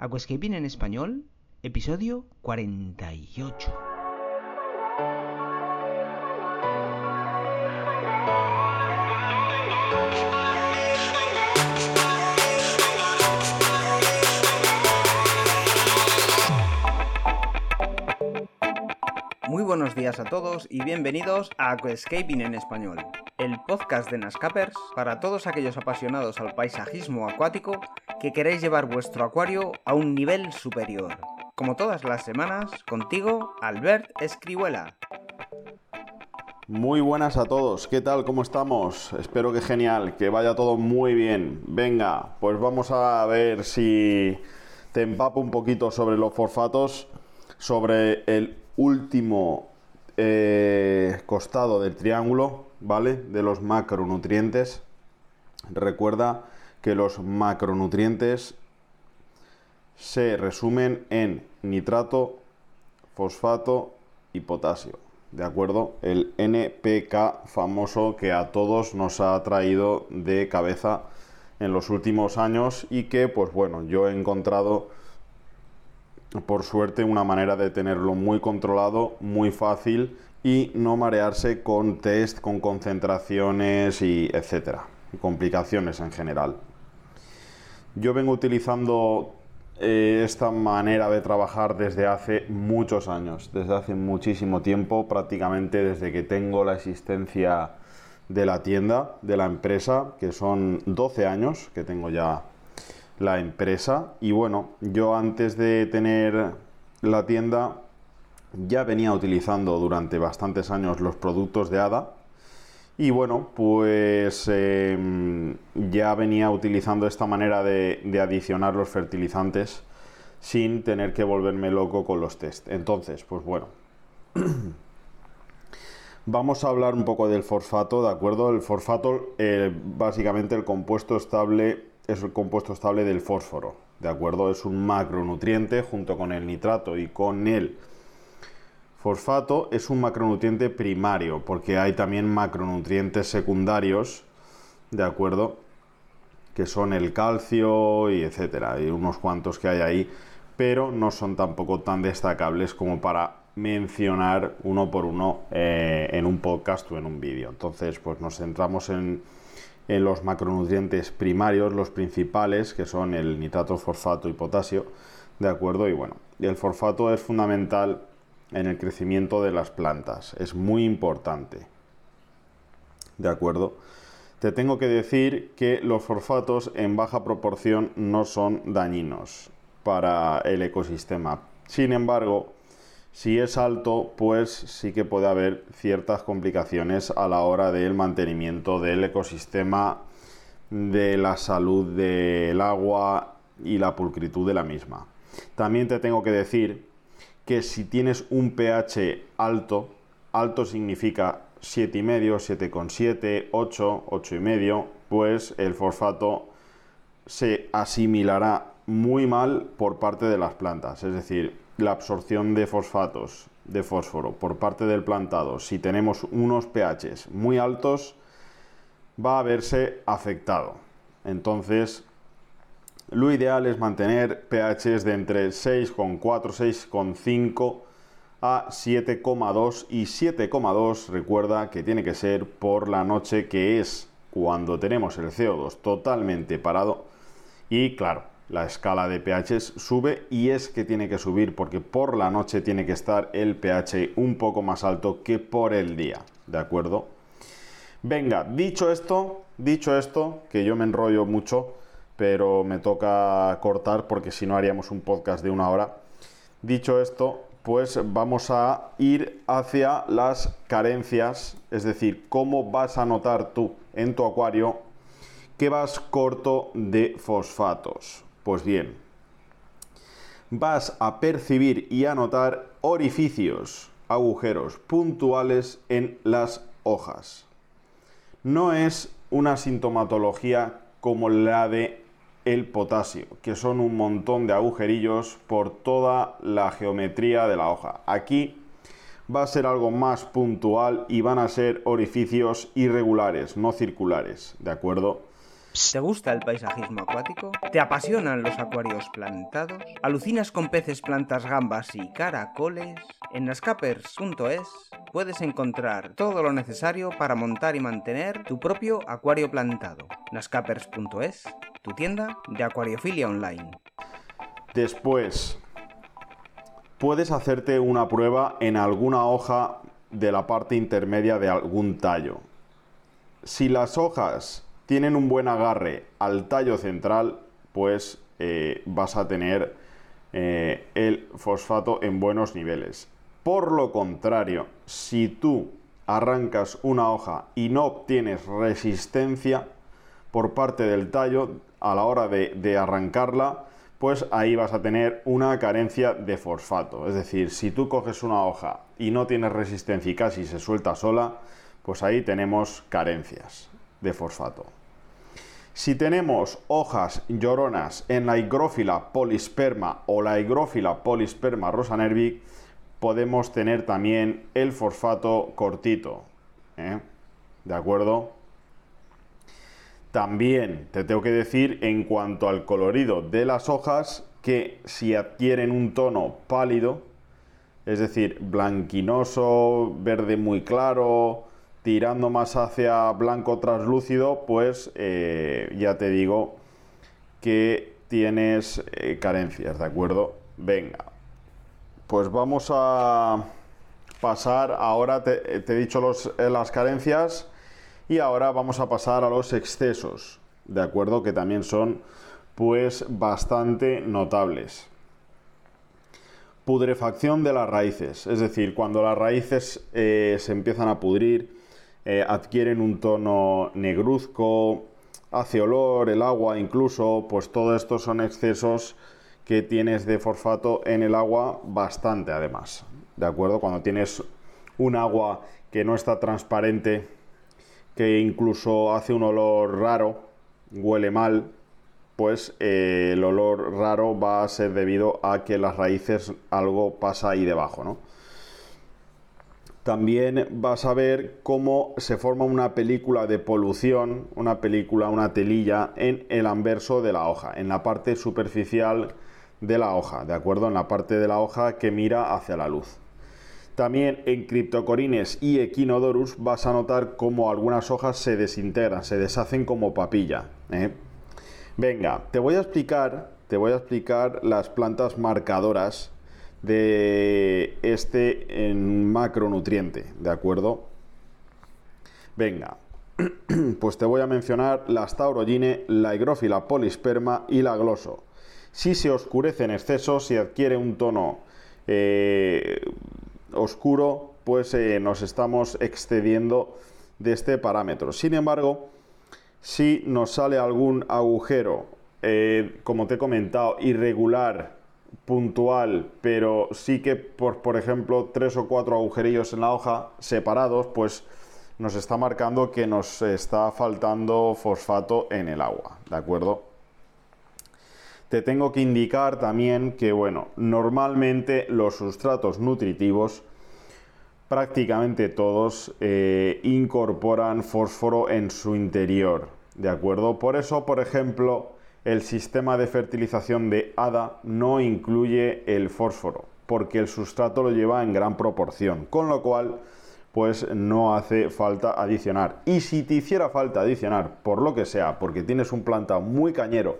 Aquascaping en español, episodio 48. Muy buenos días a todos y bienvenidos a Aquascaping en español, el podcast de Nascapers para todos aquellos apasionados al paisajismo acuático que queréis llevar vuestro acuario a un nivel superior. Como todas las semanas, contigo, Albert Escribuela. Muy buenas a todos, ¿qué tal? ¿Cómo estamos? Espero que genial, que vaya todo muy bien. Venga, pues vamos a ver si te empapo un poquito sobre los fosfatos, sobre el último eh, costado del triángulo, ¿vale? De los macronutrientes. Recuerda que los macronutrientes se resumen en nitrato, fosfato y potasio. ¿De acuerdo? El NPK famoso que a todos nos ha traído de cabeza en los últimos años y que, pues bueno, yo he encontrado por suerte, una manera de tenerlo muy controlado, muy fácil y no marearse con test, con concentraciones y etcétera, complicaciones en general. Yo vengo utilizando eh, esta manera de trabajar desde hace muchos años, desde hace muchísimo tiempo, prácticamente desde que tengo la existencia de la tienda, de la empresa, que son 12 años que tengo ya la empresa. Y bueno, yo antes de tener la tienda ya venía utilizando durante bastantes años los productos de ADA. Y bueno, pues em, ya venía utilizando esta manera de, adicionar los fertilizantes sin tener que volverme loco con los test. Entonces, pues bueno. Vamos a hablar un poco del fosfato, ¿de acuerdo? El fosfato, eh, básicamente el compuesto estable es el compuesto estable del fósforo, ¿de acuerdo? Es un macronutriente junto con el nitrato y con el fosfato es un macronutriente primario, porque hay también macronutrientes secundarios, ¿de acuerdo? Que son el calcio y etcétera, hay unos cuantos que hay ahí, pero no son tampoco tan destacables como para mencionar uno por uno eh, en un podcast o en un vídeo. Entonces, pues nos centramos en en los macronutrientes primarios, los principales, que son el nitrato, fosfato y potasio, ¿de acuerdo? Y bueno, el fosfato es fundamental en el crecimiento de las plantas, es muy importante, ¿de acuerdo? Te tengo que decir que los fosfatos en baja proporción no son dañinos para el ecosistema. Sin embargo, si es alto, pues sí que puede haber ciertas complicaciones a la hora del mantenimiento del ecosistema, de la salud del agua y la pulcritud de la misma. También te tengo que decir que si tienes un pH alto, alto significa 7,5, 7,7, 8, 8,5, pues el fosfato se asimilará muy mal por parte de las plantas. Es decir, la absorción de fosfatos de fósforo por parte del plantado, si tenemos unos pHs muy altos, va a verse afectado. Entonces, lo ideal es mantener pHs de entre 6,4, 6,5 a 7,2 y 7,2 recuerda que tiene que ser por la noche que es cuando tenemos el CO2 totalmente parado y claro, la escala de pH sube y es que tiene que subir porque por la noche tiene que estar el pH un poco más alto que por el día, ¿de acuerdo? Venga, dicho esto, dicho esto, que yo me enrollo mucho, pero me toca cortar porque si no haríamos un podcast de una hora. Dicho esto, pues vamos a ir hacia las carencias, es decir, cómo vas a notar tú en tu acuario que vas corto de fosfatos. Pues bien, vas a percibir y a notar orificios, agujeros puntuales en las hojas. No es una sintomatología como la de el potasio, que son un montón de agujerillos por toda la geometría de la hoja. Aquí va a ser algo más puntual y van a ser orificios irregulares, no circulares, ¿de acuerdo? ¿Te gusta el paisajismo acuático? ¿Te apasionan los acuarios plantados? ¿Alucinas con peces, plantas, gambas y caracoles? En nascapers.es puedes encontrar todo lo necesario para montar y mantener tu propio acuario plantado. nascapers.es, tu tienda de acuariofilia online. Después, puedes hacerte una prueba en alguna hoja de la parte intermedia de algún tallo. Si las hojas tienen un buen agarre al tallo central, pues eh, vas a tener eh, el fosfato en buenos niveles. Por lo contrario, si tú arrancas una hoja y no obtienes resistencia por parte del tallo a la hora de arrancarla, pues ahí vas a tener una carencia de fosfato. Es decir, si tú coges una hoja y no tienes resistencia y casi se suelta sola, pues ahí tenemos carencias de fosfato. Si tenemos hojas lloronas en la higrófila polisperma o la higrófila polisperma rosanervic, podemos tener también el fosfato cortito. ¿eh? ¿De acuerdo? También te tengo que decir en cuanto al colorido de las hojas que si adquieren un tono pálido, es decir, blanquinoso, verde muy claro, tirando más hacia blanco translúcido, pues eh, ya te digo que tienes eh, carencias, ¿de acuerdo? Venga, pues vamos a pasar, ahora te, he dicho eh, las carencias, y ahora vamos a pasar a los excesos, ¿de acuerdo? Que también son pues bastante notables. Pudrefacción de las raíces, es decir, cuando las raíces se empiezan a pudrir, eh, adquieren un tono negruzco, hace olor, el agua incluso, pues todo esto son excesos que tienes de fosfato en el agua bastante además. ¿De acuerdo? Cuando tienes un agua que no está transparente que incluso hace un olor raro, huele mal, pues eh, el olor raro va a ser debido a que las raíces algo pasa ahí debajo, ¿no? También vas a ver cómo se forma una película de polución, una película, una telilla en el anverso de la hoja, en la parte superficial de la hoja, ¿de acuerdo? En la parte de la hoja que mira hacia la luz. También en Cryptocorines y Echinodorus vas a notar cómo algunas hojas se desintegran, se deshacen como papilla. ¿eh? Venga, te voy a explicar, te voy a explicar las plantas marcadoras de este macronutriente, ¿de acuerdo? Venga, pues te voy a mencionar la Staurogine, la higrófila polisperma y la gloso. Si se oscurece en exceso, si adquiere un tono eh, oscuro, pues eh, nos estamos excediendo de este parámetro. Sin embargo, si nos sale algún agujero, eh, como te he comentado, irregular, puntual, pero sí que por, por ejemplo tres o cuatro agujerillos en la hoja separados, pues nos está marcando que nos está faltando fosfato en el agua, ¿de acuerdo? Te tengo que indicar también que, bueno, normalmente los sustratos nutritivos, prácticamente todos, eh, incorporan fósforo en su interior, ¿de acuerdo? Por eso, por ejemplo, el sistema de fertilización de ADA no incluye el fósforo, porque el sustrato lo lleva en gran proporción, con lo cual pues no hace falta adicionar. Y si te hiciera falta adicionar, por lo que sea, porque tienes un planta muy cañero,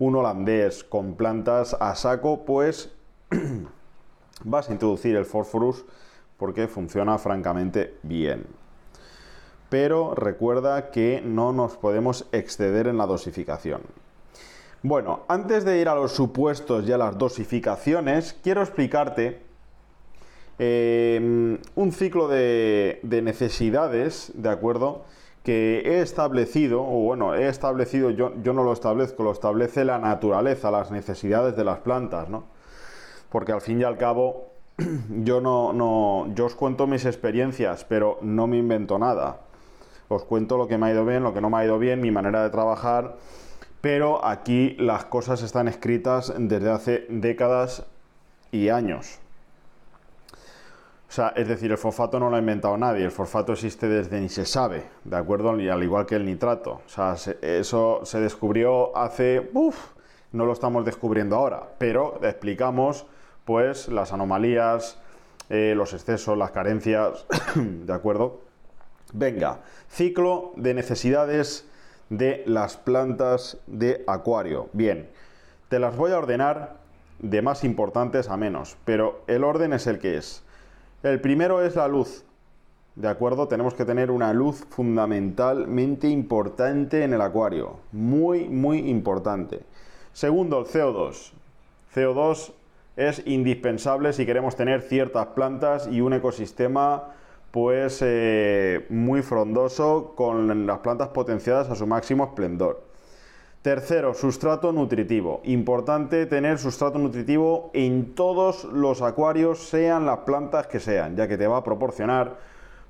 un holandés con plantas a saco, pues vas a introducir el Phosphorus porque funciona francamente bien. Pero recuerda que no nos podemos exceder en la dosificación. Bueno, antes de ir a los supuestos y a las dosificaciones, quiero explicarte eh, un ciclo de, de necesidades, ¿de acuerdo? que he establecido, o bueno, he establecido, yo, yo no lo establezco, lo establece la naturaleza, las necesidades de las plantas, ¿no? Porque al fin y al cabo, yo no, no, yo os cuento mis experiencias, pero no me invento nada. Os cuento lo que me ha ido bien, lo que no me ha ido bien, mi manera de trabajar, pero aquí las cosas están escritas desde hace décadas y años. O sea, es decir, el fosfato no lo ha inventado nadie, el fosfato existe desde ni se sabe, ¿de acuerdo? Y al igual que el nitrato. O sea, eso se descubrió hace... Uf, no lo estamos descubriendo ahora, pero explicamos pues las anomalías, eh, los excesos, las carencias, ¿de acuerdo? Venga, ciclo de necesidades de las plantas de acuario. Bien, te las voy a ordenar de más importantes a menos, pero el orden es el que es. El primero es la luz. ¿De acuerdo? Tenemos que tener una luz fundamentalmente importante en el acuario. Muy, muy importante. Segundo, el CO2. CO2 es indispensable si queremos tener ciertas plantas y un ecosistema pues eh, muy frondoso con las plantas potenciadas a su máximo esplendor. Tercero, sustrato nutritivo. Importante tener sustrato nutritivo en todos los acuarios, sean las plantas que sean, ya que te va a proporcionar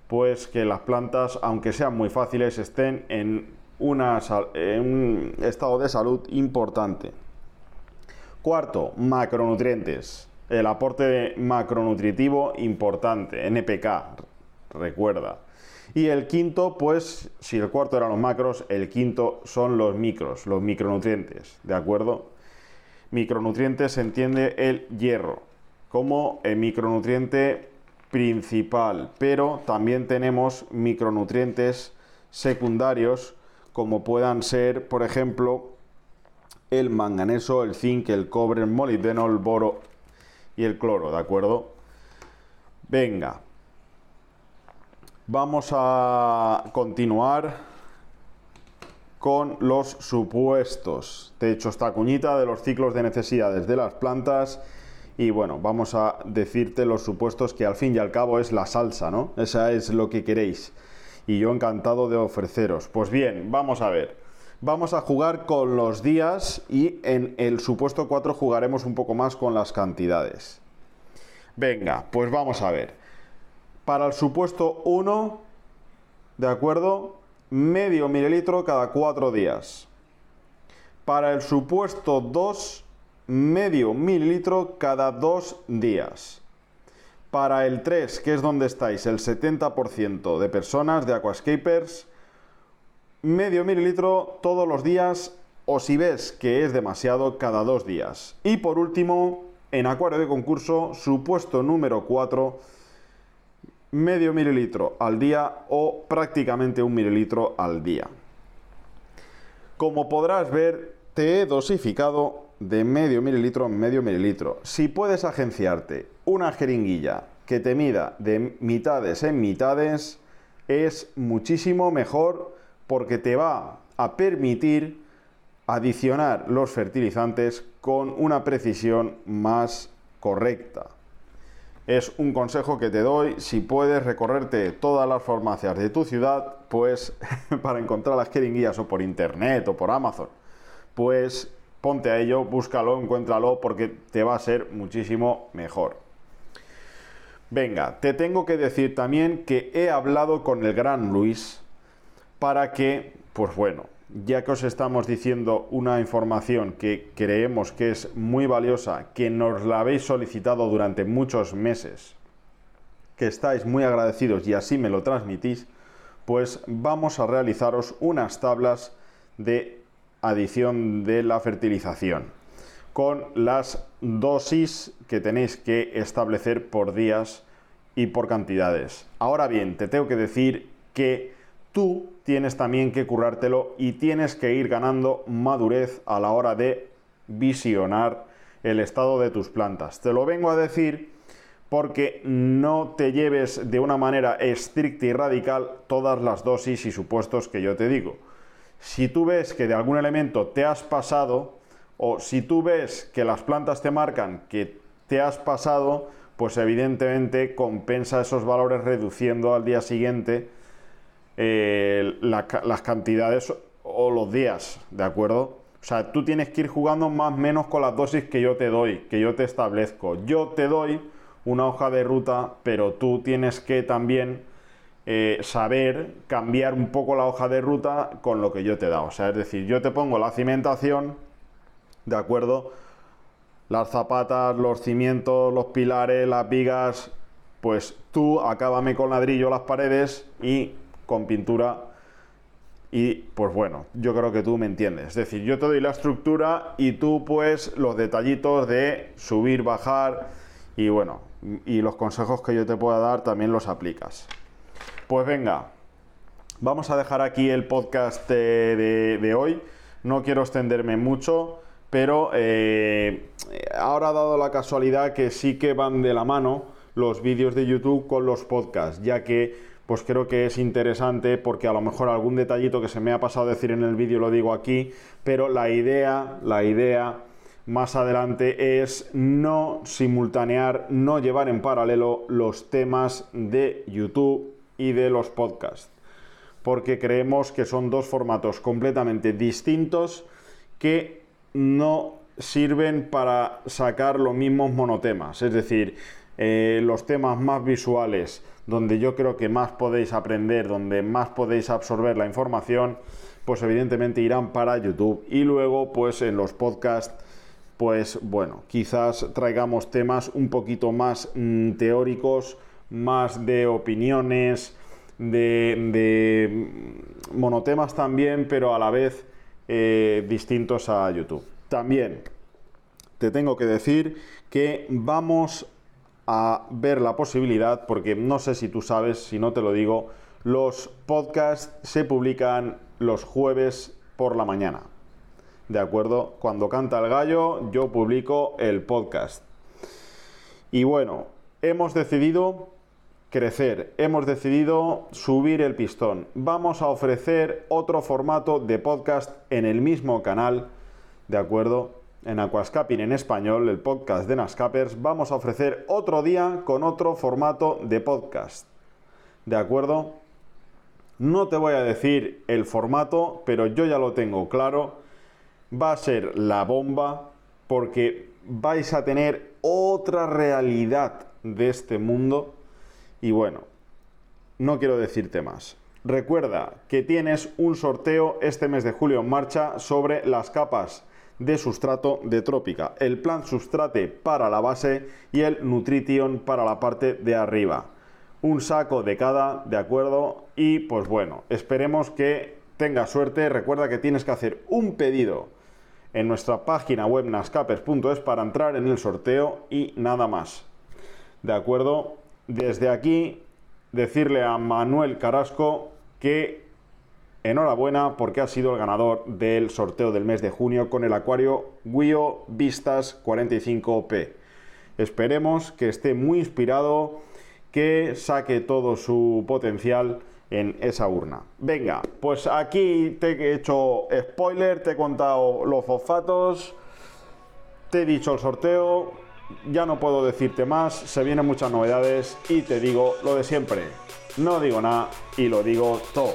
pues que las plantas, aunque sean muy fáciles, estén en, en un estado de salud importante. Cuarto, macronutrientes. El aporte macronutritivo importante, NPK, recuerda. Y el quinto, pues, si el cuarto eran los macros, el quinto son los micros, los micronutrientes, ¿de acuerdo? Micronutrientes se entiende el hierro como el micronutriente principal, pero también tenemos micronutrientes secundarios como puedan ser, por ejemplo, el manganeso, el zinc, el cobre, el molibdeno, el boro y el cloro, ¿de acuerdo? Venga, Vamos a continuar con los supuestos. Te he hecho esta cuñita de los ciclos de necesidades de las plantas y bueno, vamos a decirte los supuestos que al fin y al cabo es la salsa, ¿no? Esa es lo que queréis. Y yo encantado de ofreceros. Pues bien, vamos a ver. Vamos a jugar con los días y en el supuesto 4 jugaremos un poco más con las cantidades. Venga, pues vamos a ver. Para el supuesto 1, ¿de acuerdo? Medio mililitro cada 4 días. Para el supuesto 2, medio mililitro cada 2 días. Para el 3, que es donde estáis, el 70% de personas de Aquascapers, medio mililitro todos los días o si ves que es demasiado cada dos días. Y por último, en acuario de concurso, supuesto número 4, medio mililitro al día o prácticamente un mililitro al día. Como podrás ver, te he dosificado de medio mililitro en medio mililitro. Si puedes agenciarte una jeringuilla que te mida de mitades en mitades, es muchísimo mejor porque te va a permitir adicionar los fertilizantes con una precisión más correcta es un consejo que te doy. Si puedes recorrerte todas las farmacias de tu ciudad, pues para encontrar las jeringuillas o por internet o por Amazon, pues ponte a ello, búscalo, encuéntralo porque te va a ser muchísimo mejor. Venga, te tengo que decir también que he hablado con el gran Luis para que, pues bueno, ya que os estamos diciendo una información que creemos que es muy valiosa, que nos la habéis solicitado durante muchos meses, que estáis muy agradecidos y así me lo transmitís, pues vamos a realizaros unas tablas de adición de la fertilización con las dosis que tenéis que establecer por días y por cantidades. Ahora bien, te tengo que decir que tú tienes también que currártelo y tienes que ir ganando madurez a la hora de visionar el estado de tus plantas. Te lo vengo a decir porque no te lleves de una manera estricta y radical todas las dosis y supuestos que yo te digo. Si tú ves que de algún elemento te has pasado o si tú ves que las plantas te marcan que te has pasado, pues evidentemente compensa esos valores reduciendo al día siguiente eh, las cantidades o los días, ¿de acuerdo? O sea, tú tienes que ir jugando más o menos con las dosis que yo te doy, que yo te establezco. Yo te doy una hoja de ruta, pero tú tienes que también eh, saber cambiar un poco la hoja de ruta con lo que yo te da. O sea, es decir, yo te pongo la cimentación, ¿de acuerdo? Las zapatas, los cimientos, los pilares, las vigas, pues tú acábame con ladrillo las paredes y con pintura y pues bueno, yo creo que tú me entiendes. Es decir, yo te doy la estructura y tú pues los detallitos de subir, bajar y bueno, y los consejos que yo te pueda dar también los aplicas. Pues venga, vamos a dejar aquí el podcast de, hoy. No quiero extenderme mucho, pero eh, ahora ha dado la casualidad que sí que van de la mano los vídeos de YouTube con los podcasts, ya que pues creo que es interesante porque a lo mejor algún detallito que se me ha pasado decir en el vídeo lo digo aquí, pero la idea, la idea más adelante es no simultanear, no llevar en paralelo los temas de YouTube y de los podcasts, porque creemos que son dos formatos completamente distintos que no sirven para sacar los mismos monotemas, es decir, eh, los temas más visuales donde yo creo que más podéis aprender, donde más podéis absorber la información, pues evidentemente irán para YouTube. Y luego, pues en los podcasts, pues bueno, quizás traigamos temas un poquito más mm, teóricos, más de opiniones, de, mm, monotemas también, pero a la vez eh, distintos a YouTube. También te tengo que decir que vamos a ver la posibilidad, porque no sé si tú sabes, si no te lo digo, los podcasts se publican los jueves por la mañana. ¿De acuerdo? Cuando canta el gallo, yo publico el podcast. Y bueno, hemos decidido crecer, hemos decidido subir el pistón. Vamos a ofrecer otro formato de podcast en el mismo canal, ¿de acuerdo? En Aquascaping en español, el podcast de Nascapers, vamos a ofrecer otro día con otro formato de podcast. ¿De acuerdo? No te voy a decir el formato, pero yo ya lo tengo claro. Va a ser la bomba porque vais a tener otra realidad de este mundo. Y bueno, no quiero decirte más. Recuerda que tienes un sorteo este mes de julio en marcha sobre las capas de sustrato de trópica, el plan sustrate para la base y el nutrition para la parte de arriba. Un saco de cada, ¿de acuerdo? Y pues bueno, esperemos que tengas suerte. Recuerda que tienes que hacer un pedido en nuestra página web nascapers.es para entrar en el sorteo y nada más. ¿De acuerdo? Desde aquí, decirle a Manuel Carrasco que Enhorabuena porque ha sido el ganador del sorteo del mes de junio con el acuario Wio Vistas 45P. Esperemos que esté muy inspirado, que saque todo su potencial en esa urna. Venga, pues aquí te he hecho spoiler, te he contado los fosfatos, te he dicho el sorteo, ya no puedo decirte más, se vienen muchas novedades y te digo lo de siempre. No digo nada y lo digo todo.